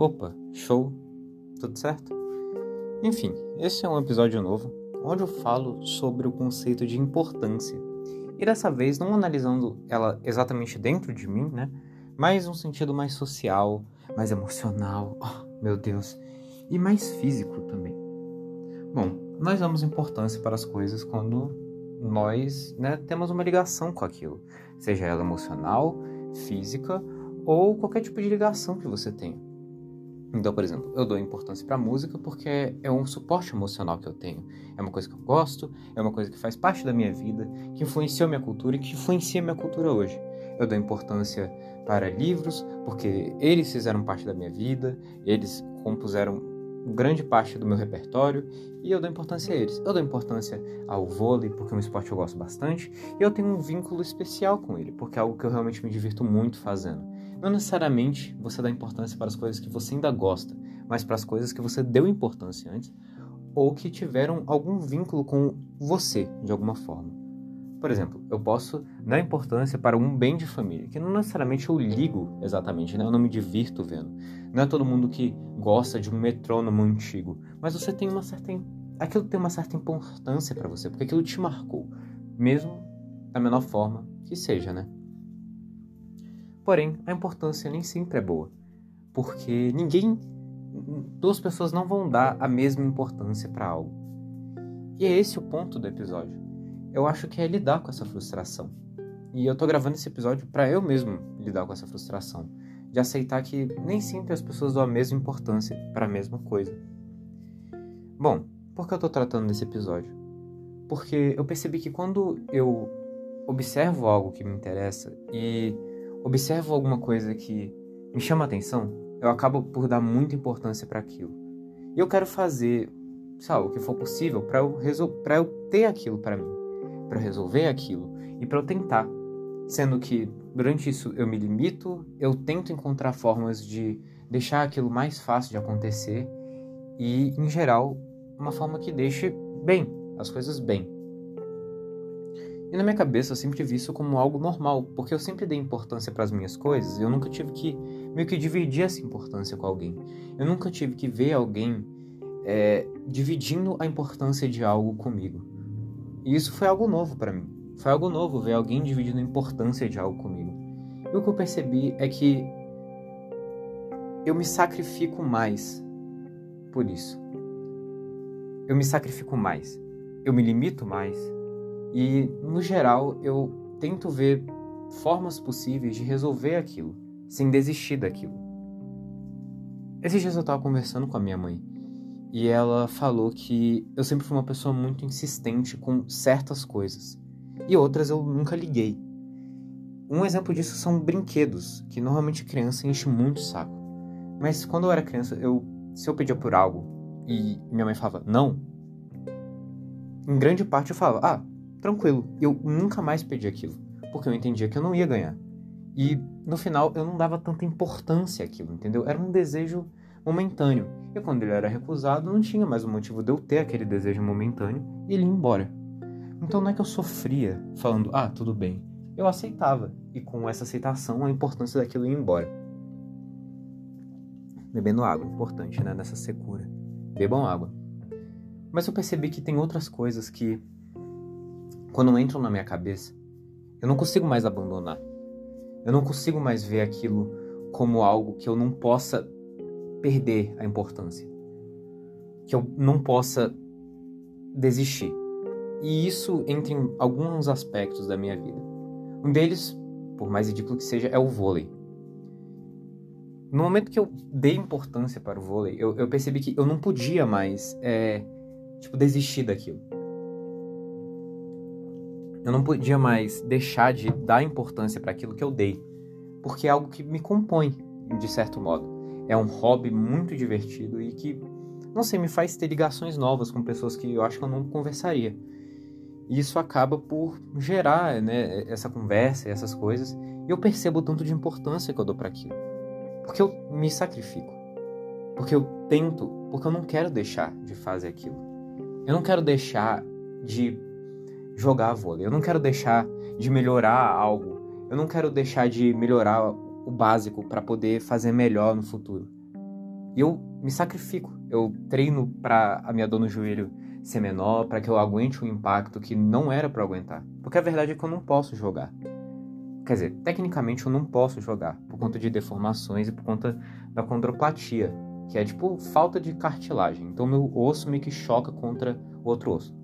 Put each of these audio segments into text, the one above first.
Opa, show, tudo certo? Enfim, esse é um episódio novo onde eu falo sobre o conceito de importância. E dessa vez não analisando ela exatamente dentro de mim, né? Mas um sentido mais social, mais emocional, oh, meu Deus, e mais físico também. Bom, nós damos importância para as coisas quando nós né, temos uma ligação com aquilo, seja ela emocional, física ou qualquer tipo de ligação que você tenha. Então, por exemplo, eu dou importância para música porque é um suporte emocional que eu tenho. É uma coisa que eu gosto, é uma coisa que faz parte da minha vida, que influenciou minha cultura e que influencia minha cultura hoje. Eu dou importância para livros porque eles fizeram parte da minha vida, eles compuseram grande parte do meu repertório e eu dou importância a eles. Eu dou importância ao vôlei porque é um esporte que eu gosto bastante e eu tenho um vínculo especial com ele porque é algo que eu realmente me divirto muito fazendo. Não necessariamente você dá importância para as coisas que você ainda gosta, mas para as coisas que você deu importância antes ou que tiveram algum vínculo com você de alguma forma. Por exemplo, eu posso dar importância para um bem de família, que não necessariamente eu ligo exatamente, né? eu não me divirto vendo. Não é todo mundo que gosta de um metrônomo antigo, mas você tem uma certa. Aquilo tem uma certa importância para você, porque aquilo te marcou, mesmo da menor forma que seja, né? Porém, a importância nem sempre é boa, porque ninguém. Duas pessoas não vão dar a mesma importância para algo. E é esse o ponto do episódio eu acho que é lidar com essa frustração. E eu tô gravando esse episódio para eu mesmo lidar com essa frustração, de aceitar que nem sempre as pessoas dão a mesma importância para a mesma coisa. Bom, por que eu tô tratando desse episódio? Porque eu percebi que quando eu observo algo que me interessa e observo alguma coisa que me chama atenção, eu acabo por dar muita importância para aquilo. E eu quero fazer, sabe, o que for possível para eu, eu ter aquilo para mim para resolver aquilo e para eu tentar. Sendo que durante isso eu me limito, eu tento encontrar formas de deixar aquilo mais fácil de acontecer e, em geral, uma forma que deixe bem, as coisas bem. E na minha cabeça eu sempre vi isso como algo normal, porque eu sempre dei importância para as minhas coisas eu nunca tive que meio que dividir essa importância com alguém. Eu nunca tive que ver alguém é, dividindo a importância de algo comigo. E isso foi algo novo para mim. Foi algo novo ver alguém dividindo a importância de algo comigo. E o que eu percebi é que eu me sacrifico mais por isso. Eu me sacrifico mais. Eu me limito mais. E, no geral, eu tento ver formas possíveis de resolver aquilo, sem desistir daquilo. Esses dias eu estava conversando com a minha mãe e ela falou que eu sempre fui uma pessoa muito insistente com certas coisas e outras eu nunca liguei. Um exemplo disso são brinquedos, que normalmente criança enche muito o saco. Mas quando eu era criança, eu se eu pedia por algo e minha mãe falava não, em grande parte eu falava, ah, tranquilo, eu nunca mais pedi aquilo, porque eu entendia que eu não ia ganhar. E no final eu não dava tanta importância àquilo, entendeu? Era um desejo momentâneo. E quando ele era recusado, não tinha mais o motivo de eu ter aquele desejo momentâneo e ele ia embora. Então não é que eu sofria falando, ah, tudo bem. Eu aceitava, e com essa aceitação a importância daquilo ia embora. Bebendo água, importante, né? Nessa secura. Bebam água. Mas eu percebi que tem outras coisas que, quando entram na minha cabeça, eu não consigo mais abandonar. Eu não consigo mais ver aquilo como algo que eu não possa perder a importância, que eu não possa desistir. E isso entre em alguns aspectos da minha vida. Um deles, por mais ridículo que seja, é o vôlei. No momento que eu dei importância para o vôlei, eu, eu percebi que eu não podia mais, é, tipo, desistir daquilo. Eu não podia mais deixar de dar importância para aquilo que eu dei, porque é algo que me compõe, de certo modo é um hobby muito divertido e que, não sei, me faz ter ligações novas com pessoas que eu acho que eu não conversaria. E isso acaba por gerar né, essa conversa e essas coisas. E eu percebo o tanto de importância que eu dou para aquilo. Porque eu me sacrifico. Porque eu tento, porque eu não quero deixar de fazer aquilo. Eu não quero deixar de jogar vôlei. Eu não quero deixar de melhorar algo. Eu não quero deixar de melhorar o básico para poder fazer melhor no futuro. E eu me sacrifico. Eu treino para a minha dor no joelho ser menor, para que eu aguente um impacto que não era para aguentar. Porque a verdade é que eu não posso jogar. Quer dizer, tecnicamente eu não posso jogar por conta de deformações e por conta da condroplatia, que é tipo falta de cartilagem. Então meu osso meio que choca contra o outro osso.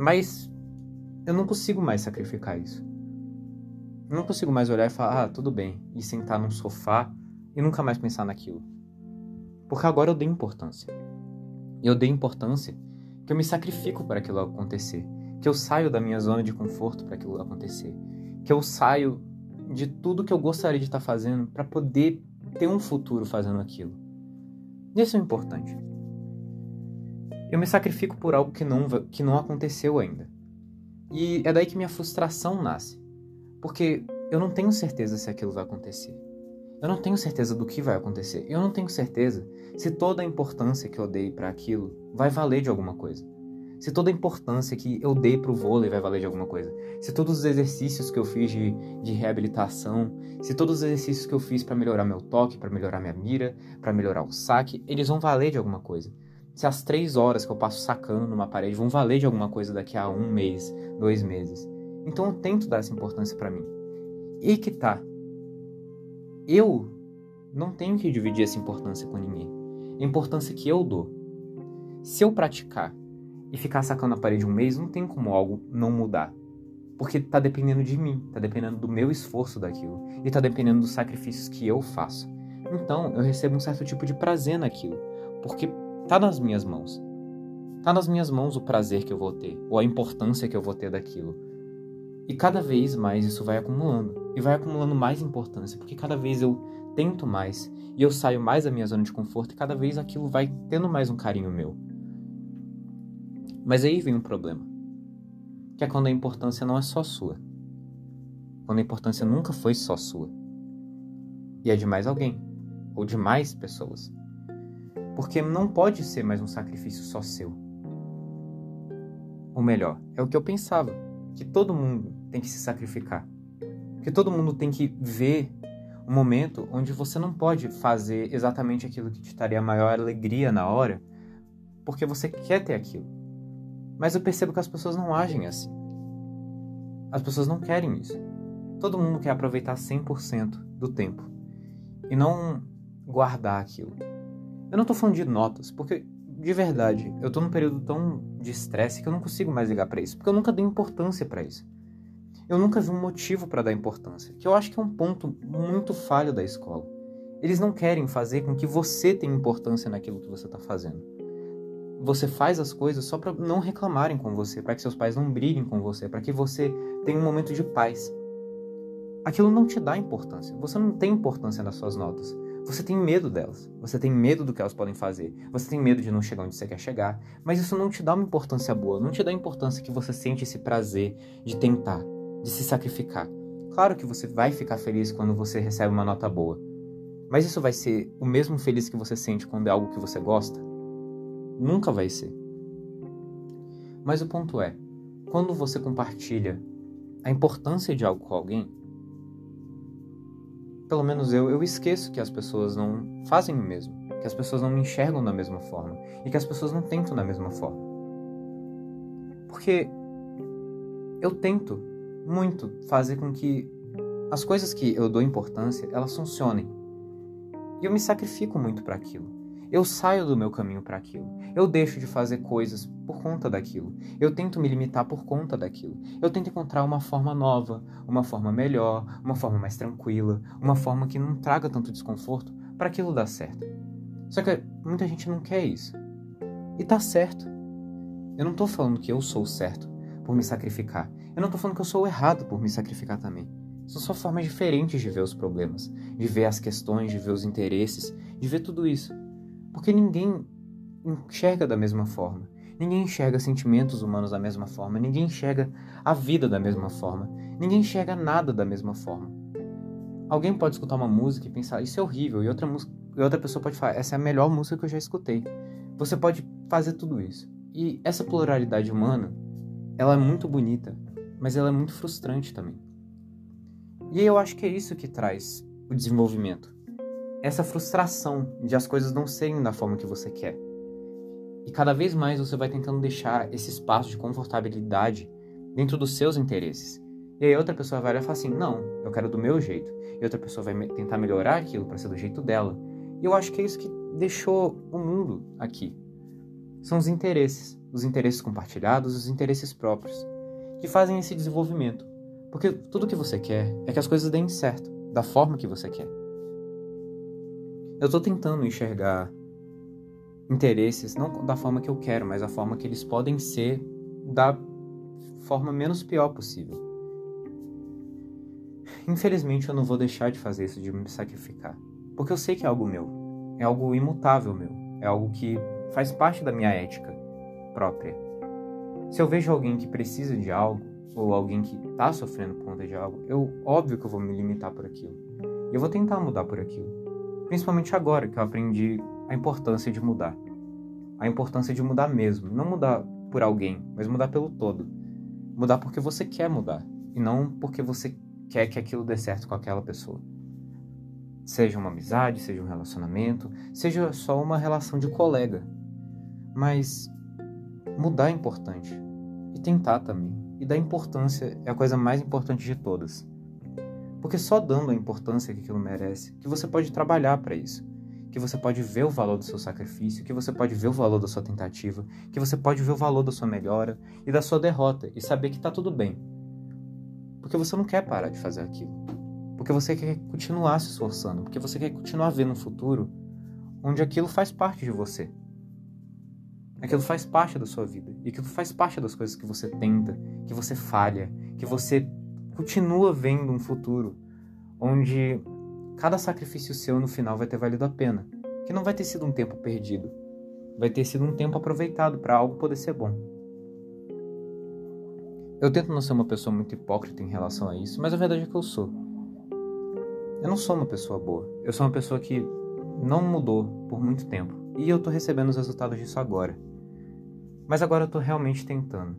Mas eu não consigo mais sacrificar isso. Eu não consigo mais olhar e falar, ah, tudo bem, e sentar num sofá e nunca mais pensar naquilo. Porque agora eu dei importância. Eu dei importância que eu me sacrifico para aquilo acontecer, que eu saio da minha zona de conforto para aquilo acontecer, que eu saio de tudo que eu gostaria de estar fazendo para poder ter um futuro fazendo aquilo. Isso é importante. Eu me sacrifico por algo que não, que não aconteceu ainda. E é daí que minha frustração nasce. Porque eu não tenho certeza se aquilo vai acontecer. Eu não tenho certeza do que vai acontecer. Eu não tenho certeza se toda a importância que eu dei para aquilo vai valer de alguma coisa. Se toda a importância que eu dei para o vôlei vai valer de alguma coisa. Se todos os exercícios que eu fiz de, de reabilitação, se todos os exercícios que eu fiz para melhorar meu toque, para melhorar minha mira, para melhorar o saque, eles vão valer de alguma coisa. Se as três horas que eu passo sacando numa parede vão valer de alguma coisa daqui a um mês, dois meses. Então eu tento dar essa importância para mim. E que tá. Eu não tenho que dividir essa importância com ninguém. A importância que eu dou. Se eu praticar e ficar sacando a parede um mês, não tem como algo não mudar. Porque tá dependendo de mim, tá dependendo do meu esforço daquilo e tá dependendo dos sacrifícios que eu faço. Então, eu recebo um certo tipo de prazer naquilo, porque tá nas minhas mãos. Tá nas minhas mãos o prazer que eu vou ter, ou a importância que eu vou ter daquilo. E cada vez mais isso vai acumulando. E vai acumulando mais importância, porque cada vez eu tento mais e eu saio mais da minha zona de conforto e cada vez aquilo vai tendo mais um carinho meu. Mas aí vem um problema. Que é quando a importância não é só sua. Quando a importância nunca foi só sua. E é de mais alguém. Ou de mais pessoas. Porque não pode ser mais um sacrifício só seu. Ou melhor, é o que eu pensava que todo mundo tem que se sacrificar. Que todo mundo tem que ver um momento onde você não pode fazer exatamente aquilo que te daria maior alegria na hora, porque você quer ter aquilo. Mas eu percebo que as pessoas não agem assim. As pessoas não querem isso. Todo mundo quer aproveitar 100% do tempo e não guardar aquilo. Eu não estou falando de notas, porque de verdade, eu tô num período tão de estresse que eu não consigo mais ligar para isso, porque eu nunca dei importância para isso. Eu nunca vi um motivo para dar importância, que eu acho que é um ponto muito falho da escola. Eles não querem fazer com que você tenha importância naquilo que você está fazendo. Você faz as coisas só para não reclamarem com você, para que seus pais não briguem com você, para que você tenha um momento de paz. Aquilo não te dá importância. Você não tem importância nas suas notas. Você tem medo delas, você tem medo do que elas podem fazer, você tem medo de não chegar onde você quer chegar, mas isso não te dá uma importância boa, não te dá a importância que você sente esse prazer de tentar, de se sacrificar. Claro que você vai ficar feliz quando você recebe uma nota boa, mas isso vai ser o mesmo feliz que você sente quando é algo que você gosta? Nunca vai ser. Mas o ponto é, quando você compartilha a importância de algo com alguém, pelo menos eu, eu esqueço que as pessoas não fazem o mesmo, que as pessoas não me enxergam da mesma forma e que as pessoas não tentam da mesma forma. Porque eu tento muito fazer com que as coisas que eu dou importância, elas funcionem. E eu me sacrifico muito para aquilo. Eu saio do meu caminho para aquilo. Eu deixo de fazer coisas por conta daquilo. Eu tento me limitar por conta daquilo. Eu tento encontrar uma forma nova, uma forma melhor, uma forma mais tranquila, uma forma que não traga tanto desconforto para aquilo dar certo. Só que muita gente não quer isso. E tá certo. Eu não tô falando que eu sou certo por me sacrificar. Eu não tô falando que eu sou errado por me sacrificar também. São só formas diferentes de ver os problemas, de ver as questões, de ver os interesses, de ver tudo isso. Porque ninguém enxerga da mesma forma. Ninguém enxerga sentimentos humanos da mesma forma. Ninguém enxerga a vida da mesma forma. Ninguém enxerga nada da mesma forma. Alguém pode escutar uma música e pensar, isso é horrível. E outra, e outra pessoa pode falar, essa é a melhor música que eu já escutei. Você pode fazer tudo isso. E essa pluralidade humana, ela é muito bonita, mas ela é muito frustrante também. E eu acho que é isso que traz o desenvolvimento. Essa frustração de as coisas não serem da forma que você quer. E cada vez mais você vai tentando deixar esse espaço de confortabilidade dentro dos seus interesses. E aí outra pessoa vai olhar e falar assim: "Não, eu quero do meu jeito". E outra pessoa vai tentar melhorar aquilo para ser do jeito dela. E eu acho que é isso que deixou o mundo aqui. São os interesses, os interesses compartilhados, os interesses próprios, que fazem esse desenvolvimento. Porque tudo que você quer é que as coisas deem certo, da forma que você quer. Eu estou tentando enxergar interesses não da forma que eu quero, mas da forma que eles podem ser da forma menos pior possível. Infelizmente eu não vou deixar de fazer isso, de me sacrificar, porque eu sei que é algo meu, é algo imutável meu, é algo que faz parte da minha ética própria. Se eu vejo alguém que precisa de algo, ou alguém que está sofrendo por conta de algo, eu óbvio que eu vou me limitar por aquilo. Eu vou tentar mudar por aquilo. Principalmente agora que eu aprendi a importância de mudar. A importância de mudar mesmo, não mudar por alguém, mas mudar pelo todo. Mudar porque você quer mudar e não porque você quer que aquilo dê certo com aquela pessoa. Seja uma amizade, seja um relacionamento, seja só uma relação de colega. Mas mudar é importante. E tentar também. E dar importância é a coisa mais importante de todas. Porque só dando a importância que aquilo merece, que você pode trabalhar para isso. Que você pode ver o valor do seu sacrifício, que você pode ver o valor da sua tentativa, que você pode ver o valor da sua melhora e da sua derrota e saber que está tudo bem. Porque você não quer parar de fazer aquilo. Porque você quer continuar se esforçando, porque você quer continuar vendo um futuro onde aquilo faz parte de você. Aquilo faz parte da sua vida. E aquilo faz parte das coisas que você tenta, que você falha, que você continua vendo um futuro onde cada sacrifício seu no final vai ter valido a pena. Que não vai ter sido um tempo perdido. Vai ter sido um tempo aproveitado para algo poder ser bom. Eu tento não ser uma pessoa muito hipócrita em relação a isso, mas a verdade é que eu sou. Eu não sou uma pessoa boa. Eu sou uma pessoa que não mudou por muito tempo. E eu tô recebendo os resultados disso agora. Mas agora eu tô realmente tentando.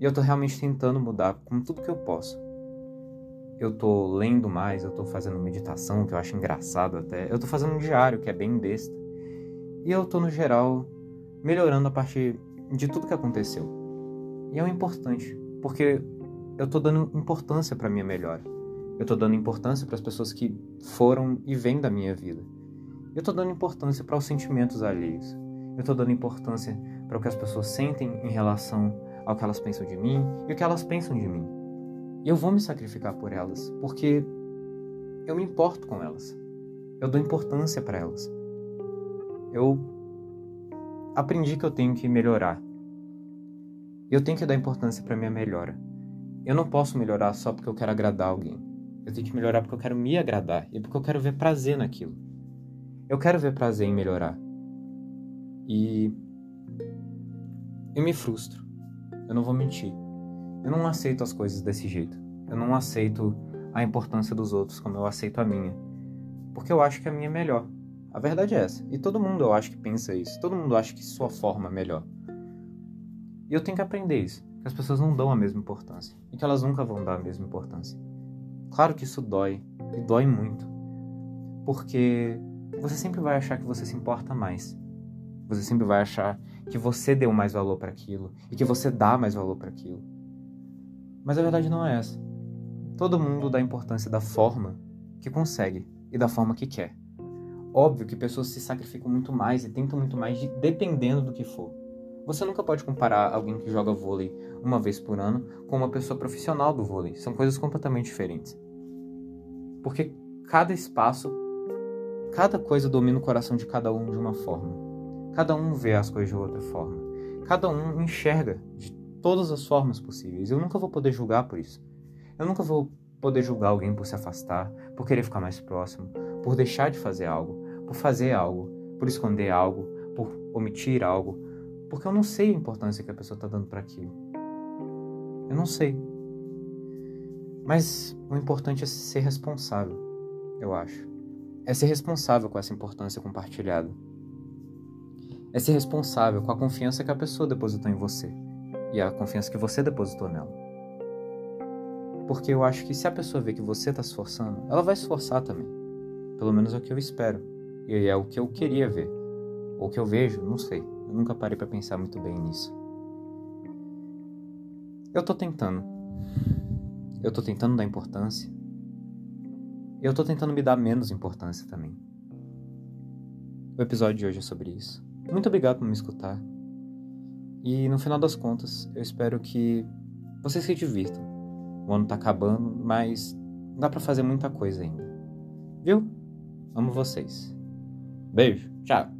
E eu tô realmente tentando mudar com tudo que eu posso. Eu tô lendo mais, eu tô fazendo meditação, que eu acho engraçado até. Eu tô fazendo um diário, que é bem besta. E eu tô, no geral, melhorando a partir de tudo que aconteceu. E é o importante, porque eu tô dando importância para minha melhora. Eu tô dando importância para as pessoas que foram e vêm da minha vida. Eu tô dando importância para os sentimentos alheios. Eu tô dando importância para o que as pessoas sentem em relação ao que elas pensam de mim e o que elas pensam de mim. E eu vou me sacrificar por elas, porque eu me importo com elas. Eu dou importância para elas. Eu aprendi que eu tenho que melhorar. Eu tenho que dar importância para minha melhora. Eu não posso melhorar só porque eu quero agradar alguém. Eu tenho que melhorar porque eu quero me agradar e porque eu quero ver prazer naquilo. Eu quero ver prazer em melhorar. E eu me frustro. Eu não vou mentir. Eu não aceito as coisas desse jeito. Eu não aceito a importância dos outros como eu aceito a minha. Porque eu acho que a minha é melhor. A verdade é essa. E todo mundo eu acho que pensa isso. Todo mundo acha que sua forma é melhor. E eu tenho que aprender isso. Que as pessoas não dão a mesma importância. E que elas nunca vão dar a mesma importância. Claro que isso dói. E dói muito. Porque você sempre vai achar que você se importa mais. Você sempre vai achar que você deu mais valor para aquilo e que você dá mais valor para aquilo. Mas a verdade não é essa. Todo mundo dá importância da forma que consegue e da forma que quer. Óbvio que pessoas se sacrificam muito mais e tentam muito mais de, dependendo do que for. Você nunca pode comparar alguém que joga vôlei uma vez por ano com uma pessoa profissional do vôlei. São coisas completamente diferentes. Porque cada espaço, cada coisa domina o coração de cada um de uma forma. Cada um vê as coisas de outra forma. Cada um enxerga de todas as formas possíveis. Eu nunca vou poder julgar por isso. Eu nunca vou poder julgar alguém por se afastar, por querer ficar mais próximo, por deixar de fazer algo, por fazer algo, por esconder algo, por omitir algo, porque eu não sei a importância que a pessoa está dando para aquilo. Eu não sei. Mas o importante é ser responsável, eu acho. É ser responsável com essa importância compartilhada é ser responsável com a confiança que a pessoa depositou em você e a confiança que você depositou nela. Porque eu acho que se a pessoa vê que você está se esforçando, ela vai se esforçar também. Pelo menos é o que eu espero. E é o que eu queria ver. Ou que eu vejo, não sei. Eu nunca parei para pensar muito bem nisso. Eu tô tentando. Eu tô tentando dar importância. Eu tô tentando me dar menos importância também. O episódio de hoje é sobre isso. Muito obrigado por me escutar. E no final das contas, eu espero que vocês se divirtam. O ano tá acabando, mas dá para fazer muita coisa ainda. Viu? Amo vocês. Beijo. Tchau.